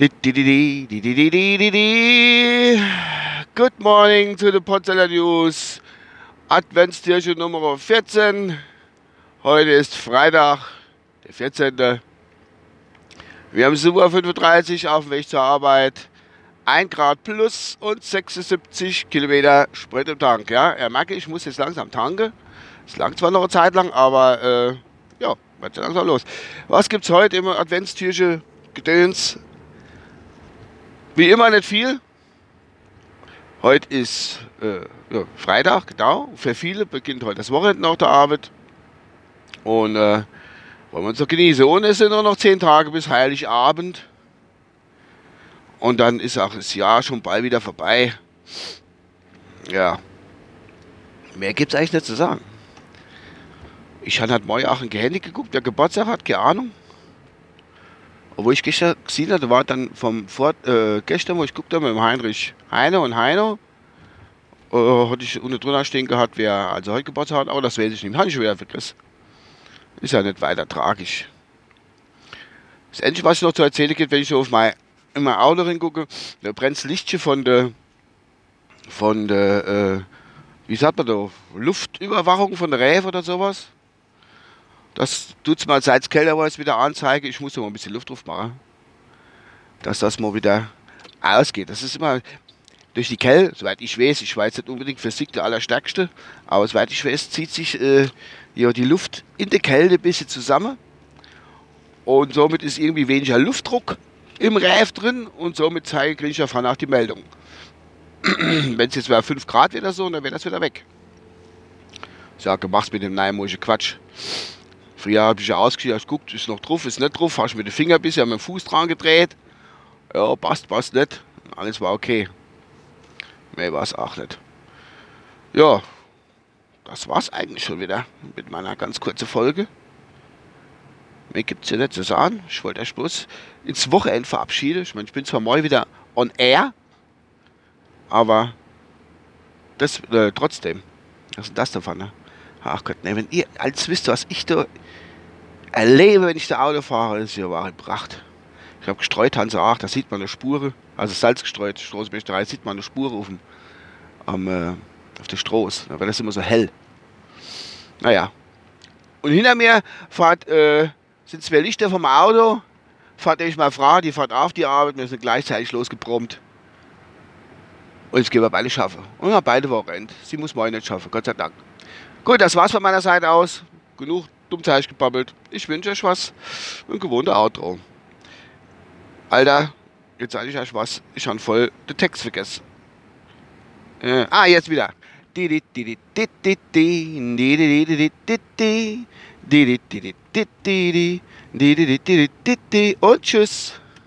Good morning to the Potsdamer News. Adventstierchen Nummer 14. Heute ist Freitag, der 14. Wir haben 7.35 Uhr auf dem Weg zur Arbeit. 1 Grad plus und 76 Kilometer Sprit im Tank. Ja, er merke, ich muss jetzt langsam tanken. Es lang zwar noch eine Zeit lang, aber äh, ja, wird langsam los. Was gibt's heute im Adventstierchen Gedöns? Wie immer nicht viel. Heute ist äh, ja, Freitag, genau. Für viele beginnt heute das Wochenende nach der Arbeit. Und äh, wollen wir uns noch genießen. Und es sind nur noch zehn Tage bis Heiligabend. Und dann ist auch das Jahr schon bald wieder vorbei. Ja. Mehr gibt es eigentlich nicht zu sagen. Ich habe halt morgen auch ein Handy geguckt, wer Geburtstag hat, keine Ahnung. Obwohl ich gestern gesehen habe, war dann vom Vor äh, gestern, wo ich guckte mit dem Heinrich Heine und Heino, äh, hatte ich unten drunter stehen gehabt, wer also heute Geburtstag hat, aber das weiß ich nicht. Habe ich schon wieder vergessen. Ist ja nicht weiter tragisch. Das Einzige, was ich noch zu erzählen gibt, wenn ich so auf mein, in mein Auto hingucke, da brennt das Lichtchen von der, von der, äh, wie sagt man da, Luftüberwachung von der Räfe oder sowas. Das tut es mal seit war, wieder anzeigen. Ich muss noch mal ein bisschen Luft drauf machen. Dass das mal wieder ausgeht. Das ist immer durch die Kälte, soweit ich weiß, ich weiß nicht unbedingt Physik der Allerstärkste, aber soweit ich weiß, zieht sich äh, ja, die Luft in der Kälte ein bisschen zusammen. Und somit ist irgendwie weniger Luftdruck im Reif drin und somit zeige ich davon auch die Meldung. Wenn es jetzt mal 5 Grad wieder so, dann wäre das wieder weg. Ich sage, mach's mit dem neumodischen Quatsch. Früher habe ich ja ausgeschaut, guckt, ist noch drauf, ist nicht drauf, hast mit dem Finger ein bisschen mit dem Fuß dran gedreht. Ja, passt, passt nicht. Alles war okay. Mehr war es auch nicht. Ja, das war's eigentlich schon wieder mit meiner ganz kurzen Folge. Mehr gibt es ja nicht zu sagen. Ich wollte euch bloß ins Wochenende verabschieden. Ich meine, ich bin zwar mal wieder on air, aber das äh, trotzdem. Was ist denn das davon? Ne? Ach Gott, ne, wenn ihr als wisst, was ich da erlebe, wenn ich da Auto fahre, ist ja wahre Pracht. Ich habe gestreut, Hanse Ach, da sieht man eine Spur, also Salz gestreut, Straßenbesterei, sieht man eine Spur auf, dem, am, äh, auf der Straße, da wird das immer so hell. Naja. Und hinter mir fahrt, äh, sind zwei Lichter vom Auto, fahrt nämlich meine Frau, die fährt auf die Arbeit, wir sind gleichzeitig losgebrummt. Und jetzt gehen wir beide schaffen. Und wir beide Wochenende. Sie muss morgen nicht schaffen, Gott sei Dank. Gut, das war's von meiner Seite aus. Genug Dummzeug gebabbelt. Ich wünsche euch was. Ein gewohnter Outro. Alter, jetzt sage ich euch was. Ich habe voll den Text vergessen. Äh, ah, jetzt wieder. Und tschüss.